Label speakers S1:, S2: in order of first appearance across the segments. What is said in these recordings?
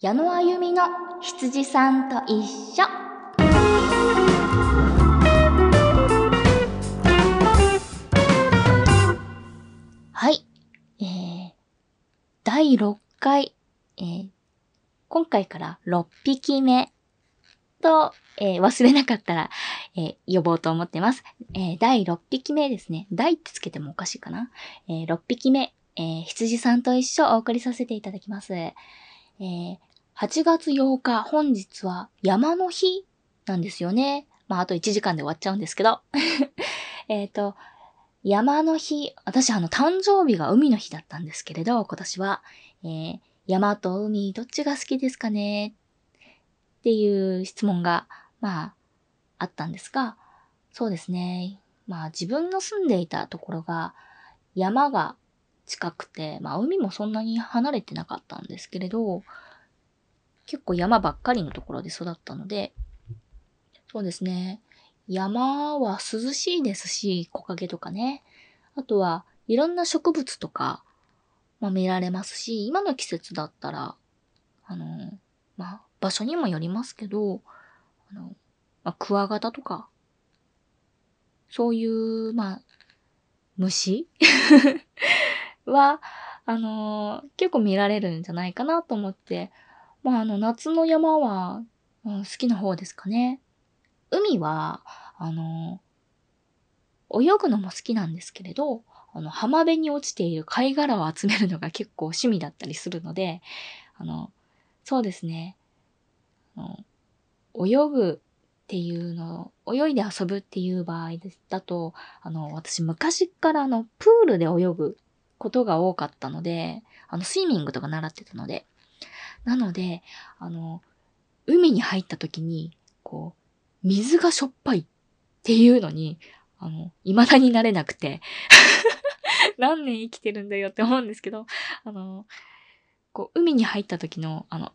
S1: 矢野あゆみの羊さんと一緒。はい。えー、第6回、えー、今回から6匹目と、えー、忘れなかったら、えー、呼ぼうと思ってます。えー、第6匹目ですね。第ってつけてもおかしいかな。えー、6匹目、えー、羊さんと一緒お送りさせていただきます。えー、8月8日、本日は山の日なんですよね。まあ、あと1時間で終わっちゃうんですけど。えっと、山の日、私あの誕生日が海の日だったんですけれど、今年は、えー、山と海どっちが好きですかね？っていう質問が、まあ、あったんですが、そうですね。まあ自分の住んでいたところが山が近くて、まあ海もそんなに離れてなかったんですけれど、結構山ばっかりのところで育ったので、そうですね。山は涼しいですし、木陰とかね。あとはいろんな植物とか、まあ、見られますし、今の季節だったら、あの、まあ、場所にもよりますけど、あの、まあ、クワガタとか、そういう、まあ、虫？は、あのー、結構見られるんじゃないかなと思って、まあ、あの、夏の山は、うん、好きな方ですかね。海は、あの、泳ぐのも好きなんですけれど、あの、浜辺に落ちている貝殻を集めるのが結構趣味だったりするので、あの、そうですね。あの泳ぐっていうの、泳いで遊ぶっていう場合だと、あの、私昔からあの、プールで泳ぐことが多かったので、あの、スイミングとか習ってたので、なので、あの、海に入った時に、こう、水がしょっぱいっていうのに、あの、未だになれなくて 何年生きてるんだよって思うんですけど、あの、こう、海に入った時の、あの、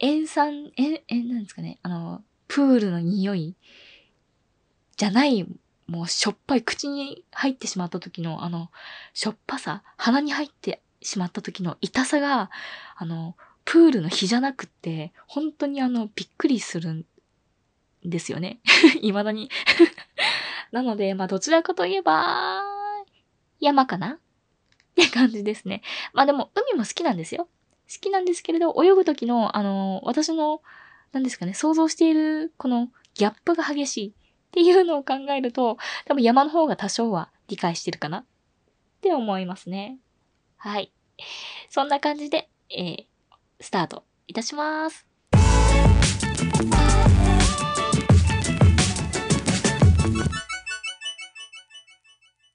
S1: 塩酸、え、え、なんですかね、あの、プールの匂いじゃない、もうしょっぱい口に入ってしまった時の、あの、しょっぱさ、鼻に入ってしまった時の痛さが、あの、プールの日じゃなくって、本当にあの、びっくりするんですよね。未だに なので、まあ、どちらかといえば、山かな？って感じですね。まあでも、海も好きなんですよ。好きなんですけれど、泳ぐ時の、あの、私の、何ですかね、想像している、このギャップが激しいっていうのを考えると、多分山の方が多少は理解してるかなって思いますね。はい。そんな感じで、えー、スタートいたします。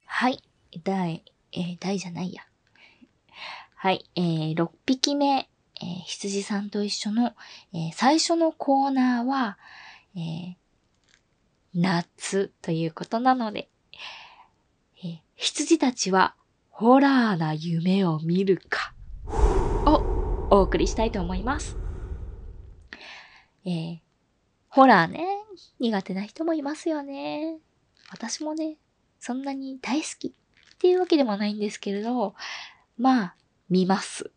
S1: はい。第、えー、第じゃないや。はい。えー、6匹目、えー、羊さんと一緒の、えー、最初のコーナーは、えー、夏ということなので、えー、羊たちはホラーな夢を見るかをお送りしたいと思います。えー、ホラーね、苦手な人もいますよね。私もね、そんなに大好きっていうわけでもないんですけれど、まあ、見ます。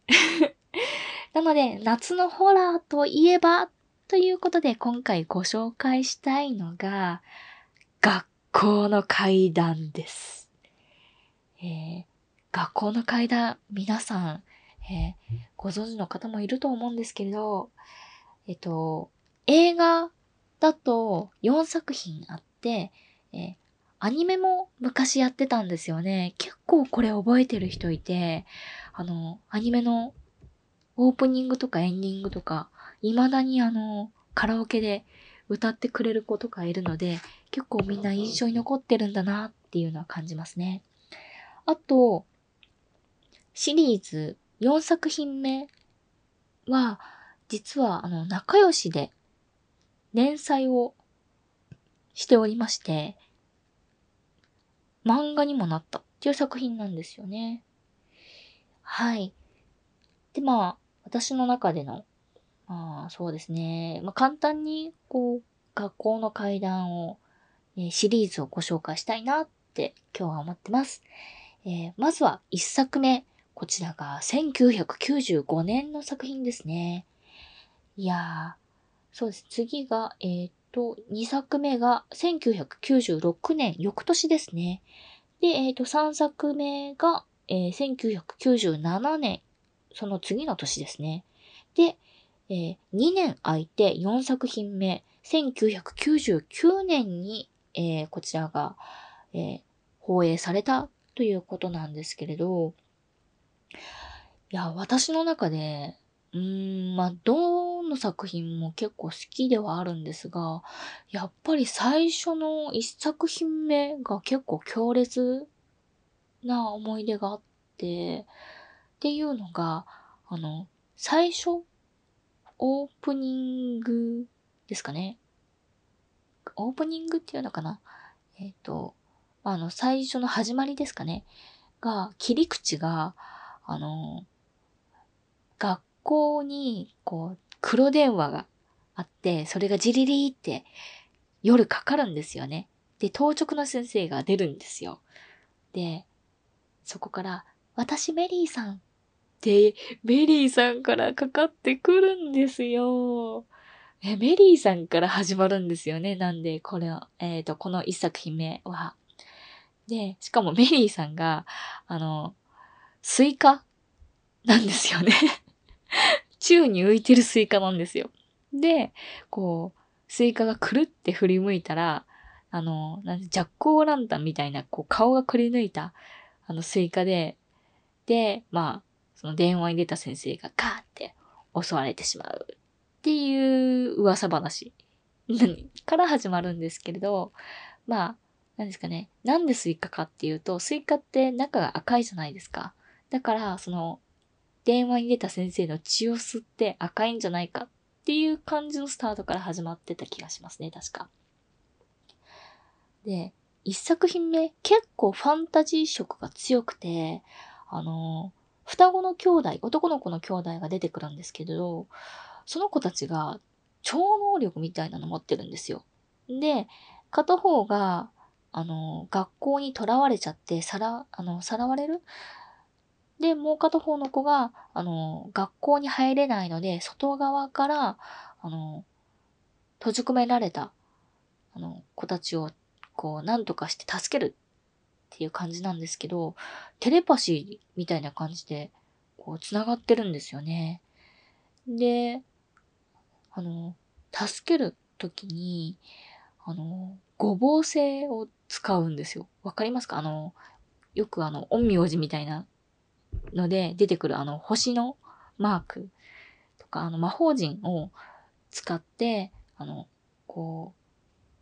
S1: なので、夏のホラーといえば、ということで今回ご紹介したいのが、学校の階段です。えー、学校の階段、皆さん、えー、ご存知の方もいると思うんですけれど、えっと、映画だと4作品あって、えー、アニメも昔やってたんですよね。結構これ覚えてる人いて、あの、アニメのオープニングとかエンディングとか、未だにあの、カラオケで歌ってくれる子とかいるので、結構みんな印象に残ってるんだなっていうのは感じますね。あと、シリーズ4作品目は、実はあの、仲良しで連載をしておりまして、漫画にもなったっていう作品なんですよね。はい。で、まあ、私の中での、まあ、そうですね。まあ、簡単に、こう、学校の階段を、えー、シリーズをご紹介したいなって今日は思ってます。えー、まずは一作目、こちらが1995年の作品ですね。いやー、そうです。次が、えー、っと、2作目が1996年、翌年ですね。で、えー、っと、3作目が、えー、1997年、その次の年ですね。で、えー、2年空いて4作品目、1999年に、えー、こちらが、えー、放映されたということなんですけれど、いや、私の中で、うーん、まあ、どの作品も結構好きではあるんですが、やっぱり最初の一作品目が結構強烈な思い出があって、っていうのが、あの、最初、オープニングですかね。オープニングっていうのかなえっ、ー、と、あの、最初の始まりですかね。が、切り口が、あの、学校に、こう、黒電話があって、それがジリリって夜かかるんですよね。で、当直の先生が出るんですよ。で、そこから、私メリーさんってメリーさんからかかってくるんですよ。え、メリーさんから始まるんですよね？なんで、これは、えっ、ー、と、この一作品目は。で、しかもメリーさんが、あの、スイカ？なんですよね 宙に浮いてるスイカなんですよ。で、こう、スイカがくるって振り向いたら、あの、なんジャックオーランタンみたいな、こう、顔がくり抜いた、あの、スイカで、で、まあ、その電話に出た先生がガーって襲われてしまうっていう噂話 から始まるんですけれど、まあ、何ですかね。なんでスイカかっていうと、スイカって中が赤いじゃないですか。だから、その、電話に出た先生の血を吸って赤いんじゃないかっていう感じのスタートから始まってた気がしますね、確か。で、一作品目、結構ファンタジー色が強くて、あの、双子の兄弟、男の子の兄弟が出てくるんですけど、その子たちが超能力みたいなの持ってるんですよ。で、片方が、あの、学校に囚われちゃって、さら、あの、さらわれるで、もう片方の子が、あの、学校に入れないので、外側から、あの、閉じ込められた、あの、子たちを、こう、なんとかして助けるっていう感じなんですけど、テレパシーみたいな感じで、こう、繋がってるんですよね。で、あの、助けるときに、あの、ごぼう星を使うんですよ。わかりますか？あの、よくあの、陰陽師みたいなので出てくるあの星のマークとか、あの魔法陣を使って、あの、こう、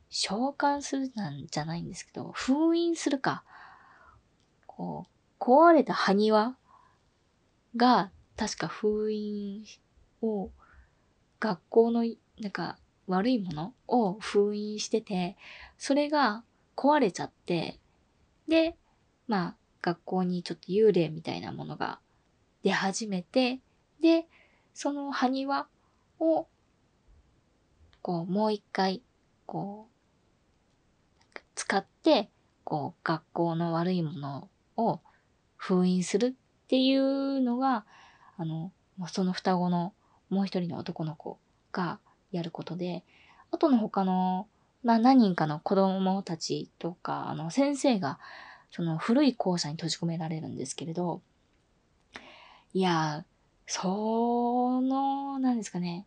S1: 召喚するなんじゃないんですけど、封印するか。こう、壊れた埴輪が確か封印を学校のなんか悪いものを封印してて、それが壊れちゃって、で、まあ、学校にちょっと幽霊みたいなものが出始めて、で、その埴輪を、こう、もう一回、こう、使って、こう、学校の悪いものを封印するっていうのが、あの、その双子のもう一人の男の子がやることで、あとの他の、まあ何人かの子供たちとか、あの先生がその古い校舎に閉じ込められるんですけれど、いや、その、なんですかね、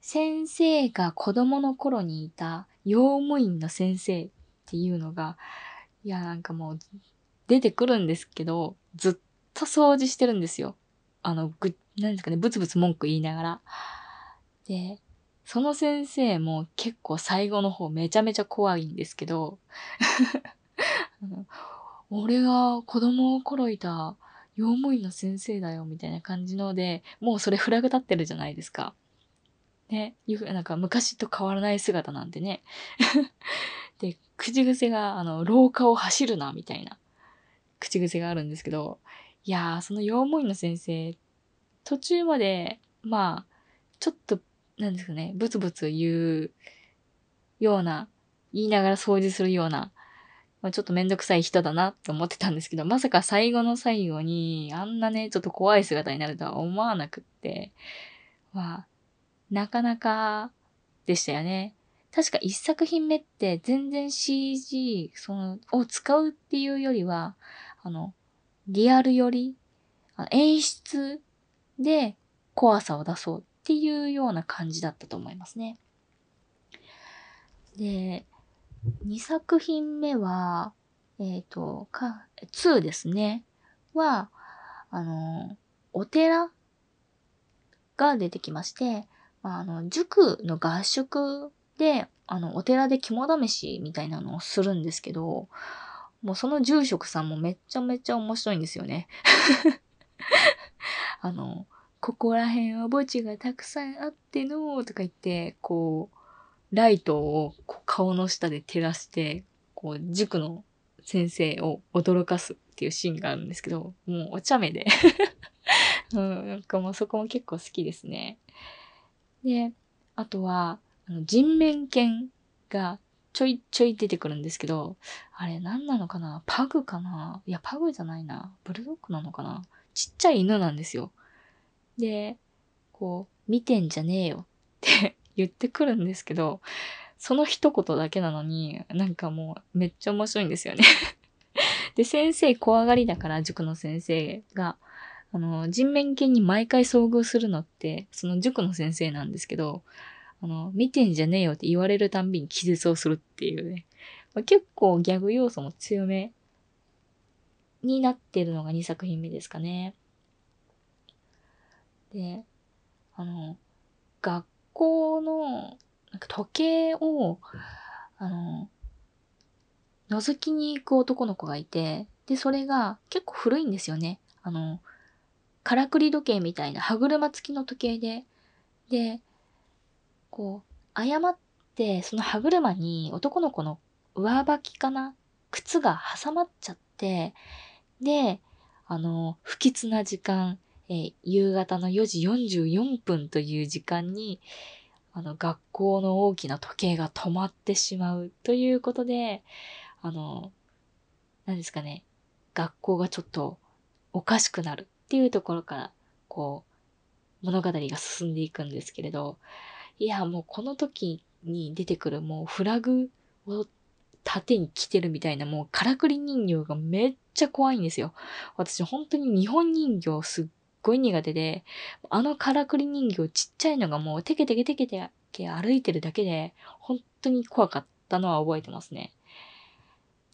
S1: 先生が子供の頃にいた用務員の先生っていうのが、いや、なんかもう出てくるんですけど、ずっと掃除してるんですよ。あの、ぐ、なんですかね、ブツブツ文句言いながら。で、その先生も結構最後の方めちゃめちゃ怖いんですけど 俺が子供の頃いた用務員の先生だよみたいな感じので、もうそれフラグ立ってるじゃないですか。ね、なんか昔と変わらない姿なんてね。で、口癖が、あの、廊下を走るな、みたいな口癖があるんですけど、いやー、その用務員の先生、途中まで、まあ、ちょっと、なんですかね、ブツブツ言うような、言いながら掃除するようなま、ちょっとめんどくさい人だなって思ってたんですけど、まさか最後の最後に、あんなね、ちょっと怖い姿になるとは思わなくって、まあ、なかなかでしたよね。確か一作品目って全然 CG そのを使うっていうよりは、あの、リアルより、演出で怖さを出そうっていうような感じだったと思いますね。で、2作品目は、えっ、ー、と、か、2ですね。は、あの、お寺が出てきまして、まあ、あの、塾の合宿で、あの、お寺で肝試しみたいなのをするんですけど、もうその住職さんもめっちゃめちゃ面白いんですよね。あの、ここら辺は墓地がたくさんあっての、とか言って、こう、ライトをこう顔の下で照らして、こう、塾の先生を驚かすっていうシーンがあるんですけど、もうお茶目で うん、なんかもうそこも結構好きですね。で、あとは、あの人面犬がちょいちょい出てくるんですけど、あれ何なのかな？パグかな？いや、パグじゃないな。ブルドッグなのかな？ちっちゃい犬なんですよ。で、こう、見てんじゃねえよって言ってくるんですけど、その一言だけなのに、なんかもうめっちゃ面白いんですよねで、先生怖がりだから、塾の先生が、あの、人面犬に毎回遭遇するのって、その塾の先生なんですけど、あの、見てんじゃねえよって言われるたんびに気絶をするっていうね。まあ、結構ギャグ要素も強めになってるのが2作品目ですかね。で、あの、学校のなんか時計を、あの、覗きに行く男の子がいて、で、それが結構古いんですよね。あの、からくり時計みたいな歯車付きの時計で、で、こう、誤って、その歯車に男の子の上履きかな靴が挟まっちゃって、で、あの、不吉な時間、えー、夕方の4時44分という時間に、あの、学校の大きな時計が止まってしまうということで、あの、何ですかね、学校がちょっとおかしくなるっていうところから、こう、物語が進んでいくんですけれど、いや、もうこの時に出てくるもうフラグを縦に来てるみたいなもうからくり人形がめっちゃ怖いんですよ。私本当に日本人形すっごい苦手で、あのからくり人形ちっちゃいのがもうテケテケテケテケ歩いてるだけで本当に怖かったのは覚えてますね。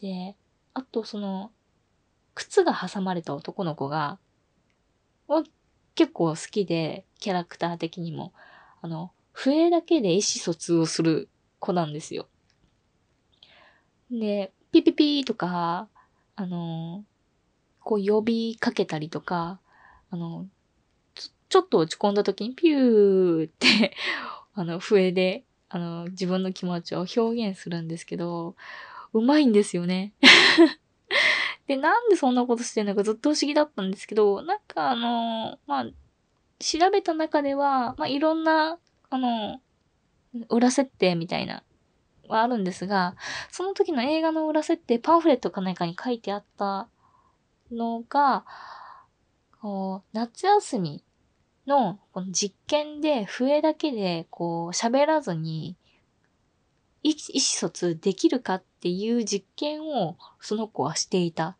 S1: で、あとその、靴が挟まれた男の子が、結構好きで、キャラクター的にも。あの、笛だけで意思疎通をする子なんですよ。で、ピピピーとか、あの、こう呼びかけたりとか、あの、ちょっと落ち込んだ時にピューって あの、笛で、あの、自分の気持ちを表現するんですけど、うまいんですよね。で、なんでそんなことしてんのかずっと不思議だったんですけど、なんかあの、まあ、調べた中では、まあ、いろんなあの、裏設定みたいな、はあるんですが、その時の映画の裏設定、パンフレットか何かに書いてあったのが、こう、夏休みのこの実験で笛だけでこう喋らずに意思疎通できるかっていう実験をその子はしていた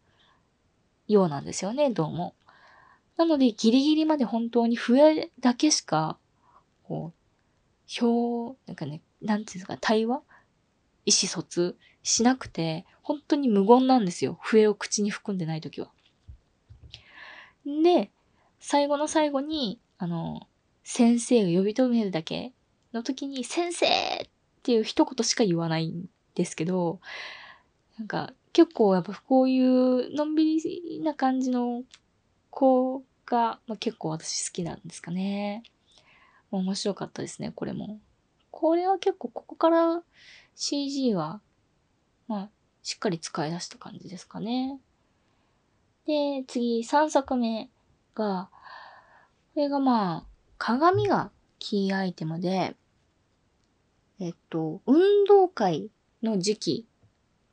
S1: ようなんですよね、どうも。なのでギリギリまで本当に笛だけしかこう表、なんかね、なんていうんですか、対話意思疎通しなくて、本当に無言なんですよ。笛を口に含んでないときは。で、最後の最後に、あの、先生を呼び止めるだけの時に、先生っていう一言しか言わないんですけど、なんか、結構やっぱこういうのんびりな感じの子が、まあ、結構私好きなんですかね。面白かったですね、これも。これは結構ここから CG は、まあ、しっかり使い出した感じですかね。で、次、3作目が、これがまあ、鏡がキーアイテムで、えっと、運動会の時期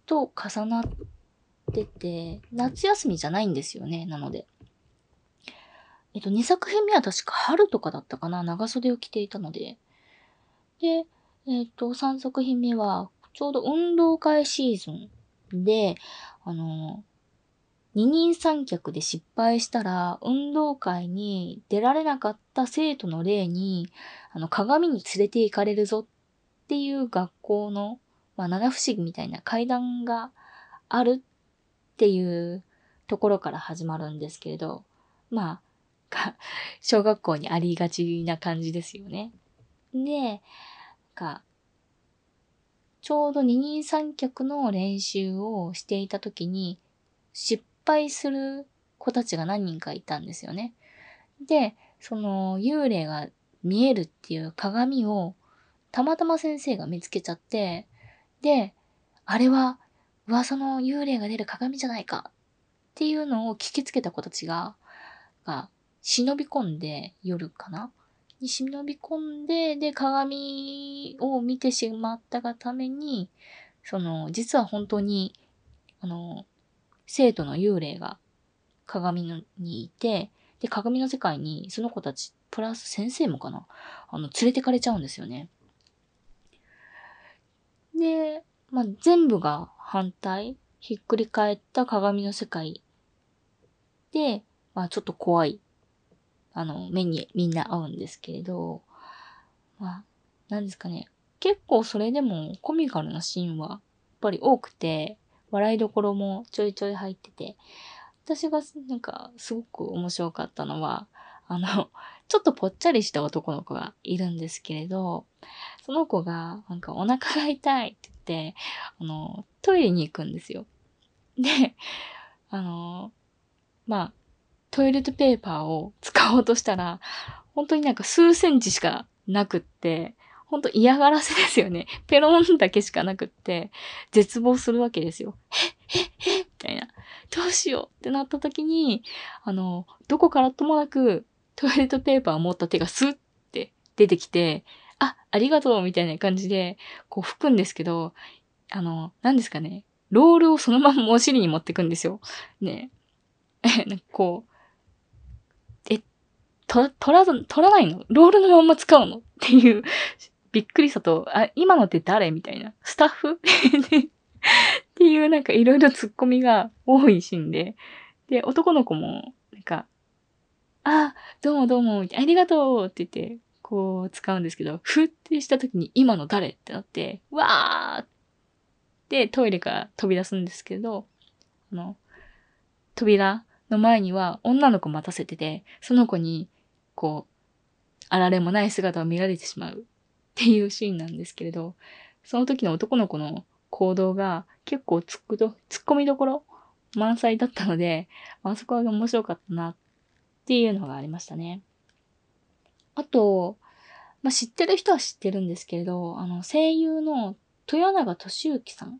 S1: と重なってて、夏休みじゃないんですよね、なので。えっと、2作品目は確か春とかだったかな、長袖を着ていたので。で、えっと、3作品目は、ちょうど運動会シーズンで、あの、二人三脚で失敗したら、運動会に出られなかった生徒の例に、あの、鏡に連れて行かれるぞっていう学校の、まあ、七不思議みたいな階段があるっていうところから始まるんですけれど、まあ、小学校にありがちな感じですよね。で、か、ちょうど二人三脚の練習をしていた時に、失敗する子たちが何人かいたんですよね。で、その幽霊が見えるっていう鏡をたまたま先生が見つけちゃって、で、あれは噂の幽霊が出る鏡じゃないかっていうのを聞きつけた子たちが、が忍び込んで夜かな？に忍び込んで、で、鏡を見てしまったがために、その、実は本当に、あの、生徒の幽霊が鏡のにいて、で、鏡の世界にその子たち、プラス先生もかなあの、連れてかれちゃうんですよね。で、まあ、全部が反対、ひっくり返った鏡の世界で、まあ、ちょっと怖い、あの、目にみんな合うんですけれど、まあ、なんですかね。結構それでもコミカルなシーンはやっぱり多くて、笑いどころもちょいちょい入ってて、私がなんかすごく面白かったのは、あの、ちょっとぽっちゃりした男の子がいるんですけれど、その子がなんかお腹が痛いって言って、あの、トイレに行くんですよ。で、あの、まあ、トイレットペーパーを使おうとしたら、本当になんか数センチしかなくって、ほんと嫌がらせですよね。ペロンだけしかなくって、絶望するわけですよ。へっ、へっ、へっ、みたいな。どうしようってなった時に、あの、どこからともなく、トイレットペーパーを持った手がスッって出てきて、あ、ありがとうみたいな感じで、こう拭くんですけど、あの、何ですかね。ロールをそのままお尻に持ってくんですよ。ね。なんかこう、え、と、取ら、取らないの？ロールのまんま使うの？っていうびっくりしたと、あ、今のって誰みたいな。スタッフ？っていうなんかいろいろ突っ込みが多いシーンで。で、男の子も、なんか、あ、どうもどうも、ありがとうって言って、こう使うんですけど、ふってした時に今の誰ってなって、わーってトイレから飛び出すんですけど、あの、扉の前には女の子待たせてて、その子に、こう、あられもない姿を見られてしまうっていうシーンなんですけれど、その時の男の子の行動が結構突っ込突っ込みどころ満載だったので、あそこは面白かったなっていうのがありましたね。あと、まあ、知ってる人は知ってるんですけれど、あの、声優の豊永俊之さんっ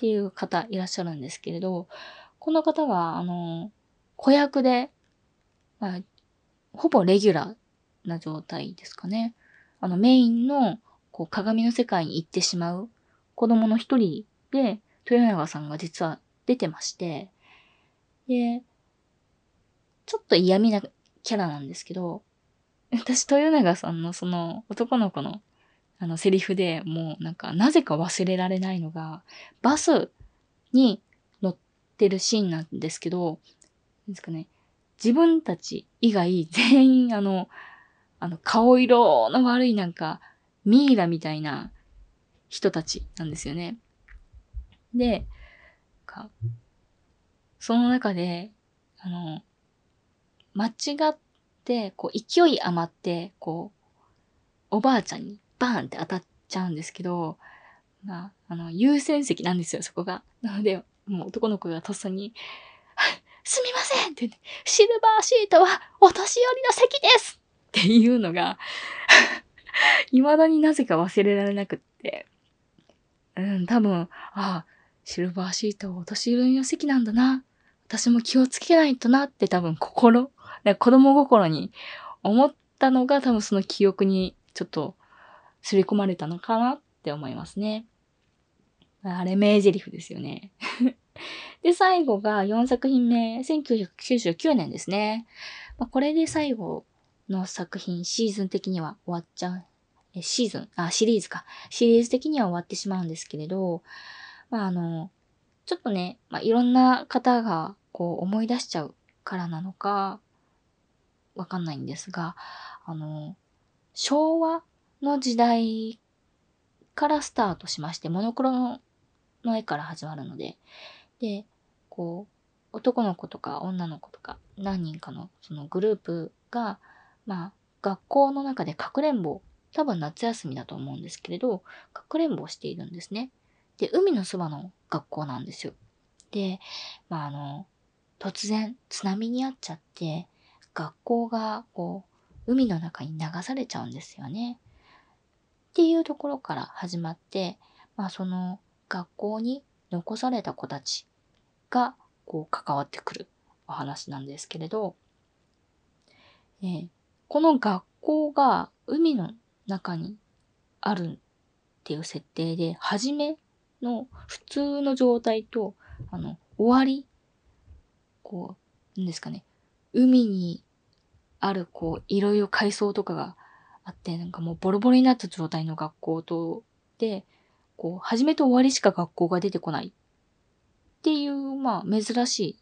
S1: ていう方いらっしゃるんですけれど、この方が、あの、子役で、まあ、ほぼレギュラーな状態ですかね。あのメインのこう鏡の世界に行ってしまう子供の一人で、豊永さんが実は出てまして、で、ちょっと嫌味なキャラなんですけど、私、豊永さんのその男の子のあのセリフでもうなんかなぜか忘れられないのが、バスに乗ってるシーンなんですけど、ですかね、自分たち以外全員あの、あの、顔色の悪いなんか、ミイラみたいな人たちなんですよね。で、か、その中で、あの、間違って、こう、勢い余って、こう、おばあちゃんにバーンって当たっちゃうんですけど、まあ、あの、優先席なんですよ、そこが。なので、もう男の子がとっさに、すみませんって言って、シルバーシートはお年寄りの席ですっていうのが 未だになぜか忘れられなくって。うん、多分、ああ、シルバーシートお年寄りの席なんだな。私も気をつけないとなって多分心、子供心に思ったのが多分その記憶にちょっと刷り込まれたのかなって思いますね。あれ名台詞ですよね。で、最後が4作品目、1999年ですね。まあ、これで最後の作品、シーズン的には終わっちゃう。え、シーズン、あ、シリーズか。シリーズ的には終わってしまうんですけれど、まあ、あの、ちょっとね、まあ、いろんな方が、こう、思い出しちゃうからなのか、わかんないんですが、あの、昭和の時代からスタートしまして、モノクロの絵から始まるので、で、こう、男の子とか女の子とか何人かのそのグループが、まあ、学校の中でかくれんぼ、多分夏休みだと思うんですけれど、かくれんぼをしているんですね。で、海のそばの学校なんですよ。で、まあ、あの、突然津波にあっちゃって、学校がこう、海の中に流されちゃうんですよね。っていうところから始まって、まあその学校に残された子たちがこう関わってくるお話なんですけれど、えー、この学校が海の中にあるっていう設定で、初めの普通の状態と、あの、終わり、こう、なんですかね、海にある、こう、いろいろ階層とかがあって、なんかもうボロボロになった状態の学校と、で、こう、初めと終わりしか学校が出てこないっていう、まあ、珍しい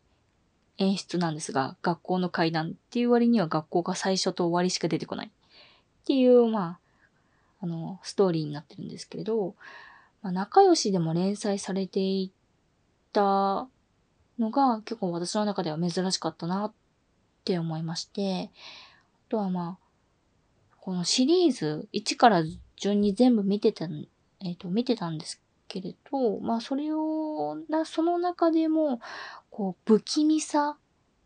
S1: 演出なんですが、学校の階段っていう割には学校が最初と終わりしか出てこない。っていう、まあ、あの、ストーリーになってるんですけれど、まあ、仲良しでも連載されていたのが結構私の中では珍しかったなって思いまして、あとはまあ、このシリーズ1から順に全部見てた、えっ、ー、と、見てたんですけれど、まあそれを、な、その中でも、こう、不気味さ、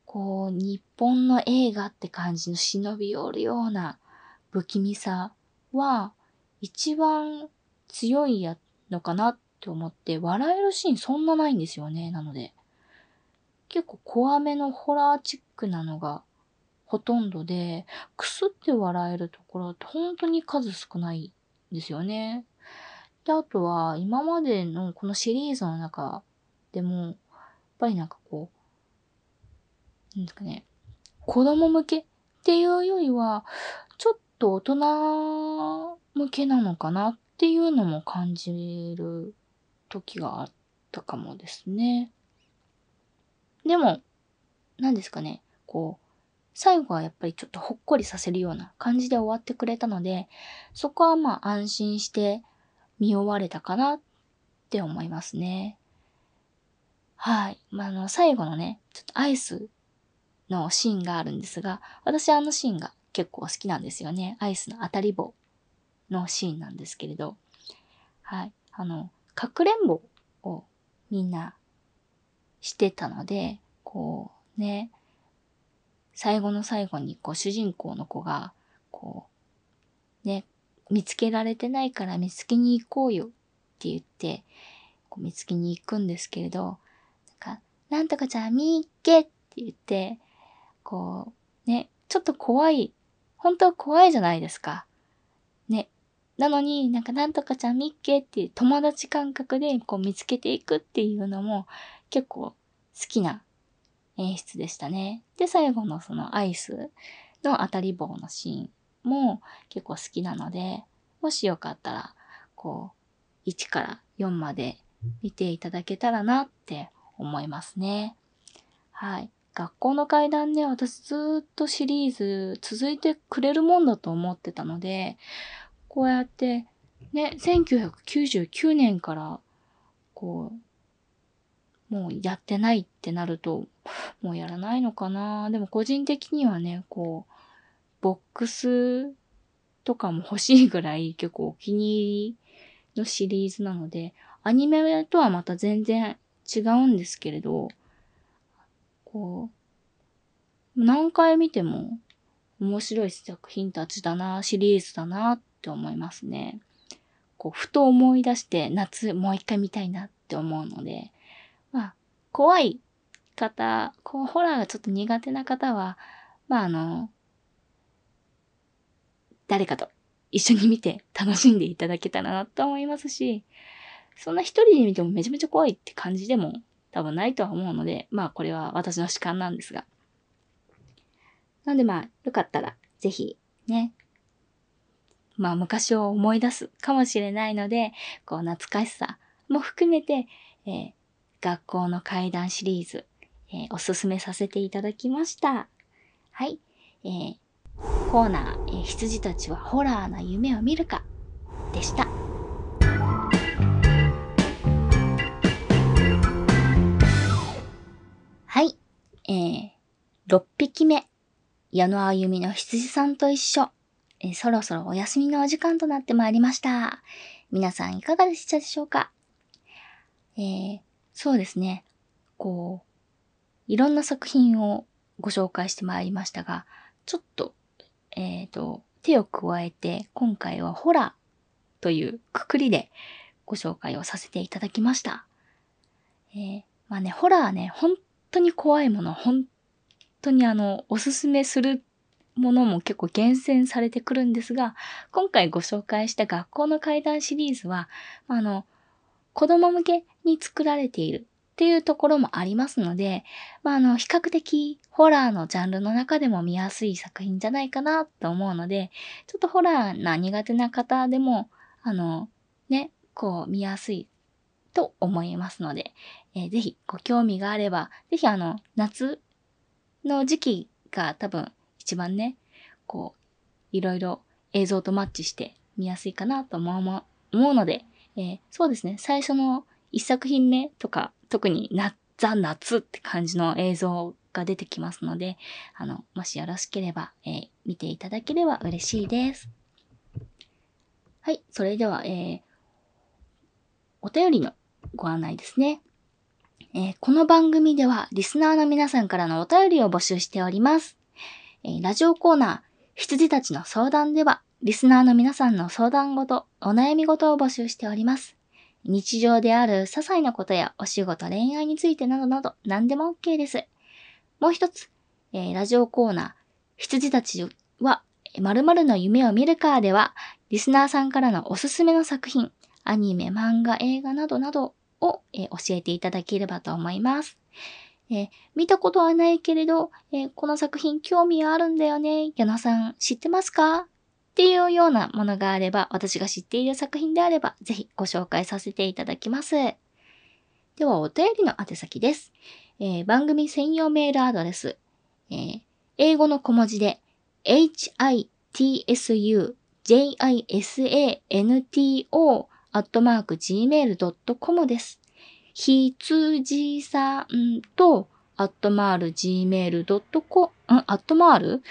S1: こう、日本の映画って感じの忍び寄るような不気味さは、一番強いや、のかなって思って、笑えるシーンそんなないんですよね、なので。結構怖めのホラーチックなのがほとんどで、くすって笑えるところって本当に数少ないんですよね。で、あとは今までのこのシリーズの中でも、やっぱりなんかこう、なんですかね、子供向けっていうよりは、ちょっと大人向けなのかなっていうのも感じる時があったかもですね。でも、何ですかね、こう、最後はやっぱりちょっとほっこりさせるような感じで終わってくれたので、そこはまあ安心して見終われたかなって思いますね。はい。まあ、あの、最後のね、ちょっとアイスのシーンがあるんですが、私あのシーンが結構好きなんですよね。アイスの当たり棒のシーンなんですけれど。はい。あの、かくれんぼをみんなしてたので、こうね、最後の最後にこう主人公の子が、こう、ね、見つけられてないから見つけに行こうよって言って、こう見つけに行くんですけれど、なんか、なんとかちゃん見っけって言って、こう、ね、ちょっと怖い、本当は怖いじゃないですか。ね。なのになんかなんとかちゃん見っけって友達感覚でこう見つけていくっていうのも結構好きな演出でしたね。で、最後のそのアイスの当たり棒のシーンも結構好きなので、もしよかったら、こう、1から4まで見ていただけたらなって思いますね。はい。学校の階段ね、私ずっとシリーズ続いてくれるもんだと思ってたので、こうやってね、1999年からこうもうやってないってなると、もうやらないのかな。でも個人的にはね、こう、ボックスとかも欲しいぐらい結構お気に入りのシリーズなので、アニメとはまた全然違うんですけれど、こう、何回見ても面白い作品たちだな、シリーズだなって思いますね。こう、ふと思い出して夏もう一回見たいなって思うので、まあ、怖い方、こう、ホラーがちょっと苦手な方は、まあ、あの、誰かと一緒に見て楽しんでいただけたらなと思いますし、そんな一人で見てもめちゃめちゃ怖いって感じでも多分ないとは思うので、まあこれは私の主観なんですが。なんでまあ、よかったら、ぜひ、ね、まあ昔を思い出すかもしれないので、こう懐かしさも含めて、えー、学校の階段シリーズ、えー、おすすめさせていただきました。はい。えー、コーナー、え、羊たちはホラーな夢を見るか？でした。はい。えー、6匹目。矢野あゆみの羊さんと一緒。えー、そろそろお休みのお時間となってまいりました。皆さんいかがでしたでしょうか？えー、そうですね。こう、いろんな作品をご紹介してまいりましたが、ちょっと、えっ、ー、と、手を加えて、今回はホラーというくくりでご紹介をさせていただきました。えー、まあね、ホラーね、本当に怖いもの、本当にあの、おすすめするものも結構厳選されてくるんですが、今回ご紹介した学校の階段シリーズは、あの、子供向けに作られているっていうところもありますので、まあ、あの、比較的ホラーのジャンルの中でも見やすい作品じゃないかなと思うので、ちょっとホラーな苦手な方でも、あの、ね、こう見やすいと思いますので、えー、ぜひご興味があれば、ぜひあの、夏の時期が多分一番ね、こう、いろいろ映像とマッチして見やすいかなと思う思うので、えー、そうですね、最初の一作品目とか、特にな、ザ・夏って感じの映像が出てきますので、あの、もしよろしければ、えー、見ていただければ嬉しいです。はい、それでは、えー、お便りのご案内ですね。えー、この番組ではリスナーの皆さんからのお便りを募集しております。えラジオコーナー、羊たちの相談では、リスナーの皆さんの相談ごと、お悩みごとを募集しております。日常である些細なことやお仕事、恋愛についてなどなど何でも OK です。もう一つ、えー、ラジオコーナー、羊たちは、〇〇の夢を見るかでは、リスナーさんからのおすすめの作品、アニメ、漫画、映画などなどを、えー、教えていただければと思います。えー、見たことはないけれど、えー、この作品興味あるんだよね。ヤナさん知ってますか？っていうようなものがあれば、私が知っている作品であれば、ぜひご紹介させていただきます。では、お便りの宛先です。えー、番組専用メールアドレス、えー、英語の小文字で、hitsujisanto.gmail.com です。ひつじさんと、アットマール gmail.com、んアットマール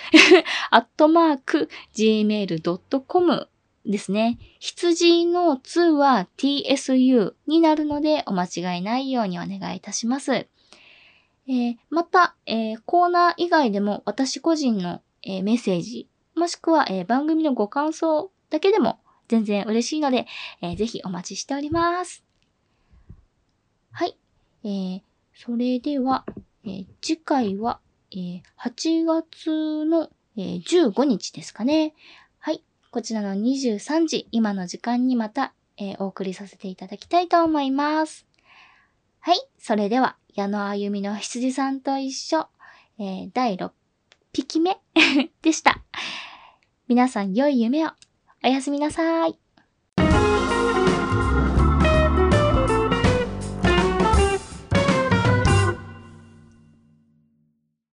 S1: アットマーク gmail.com ですね。羊の2は tsu になるのでお間違いないようにお願いいたします。えー、また、えー、コーナー以外でも私個人の、えー、メッセージ、もしくは、え番組のご感想だけでも全然嬉しいので、えぜひお待ちしております。はい。えー、それでは、え、次回は、えー、8月の、えー、15日ですかね。はい。こちらの23時、今の時間にまた、えー、お送りさせていただきたいと思います。はい。それでは、矢野あゆみの羊さんと一緒、えー、第6匹目 でした。皆さん良い夢を。おやすみなさい。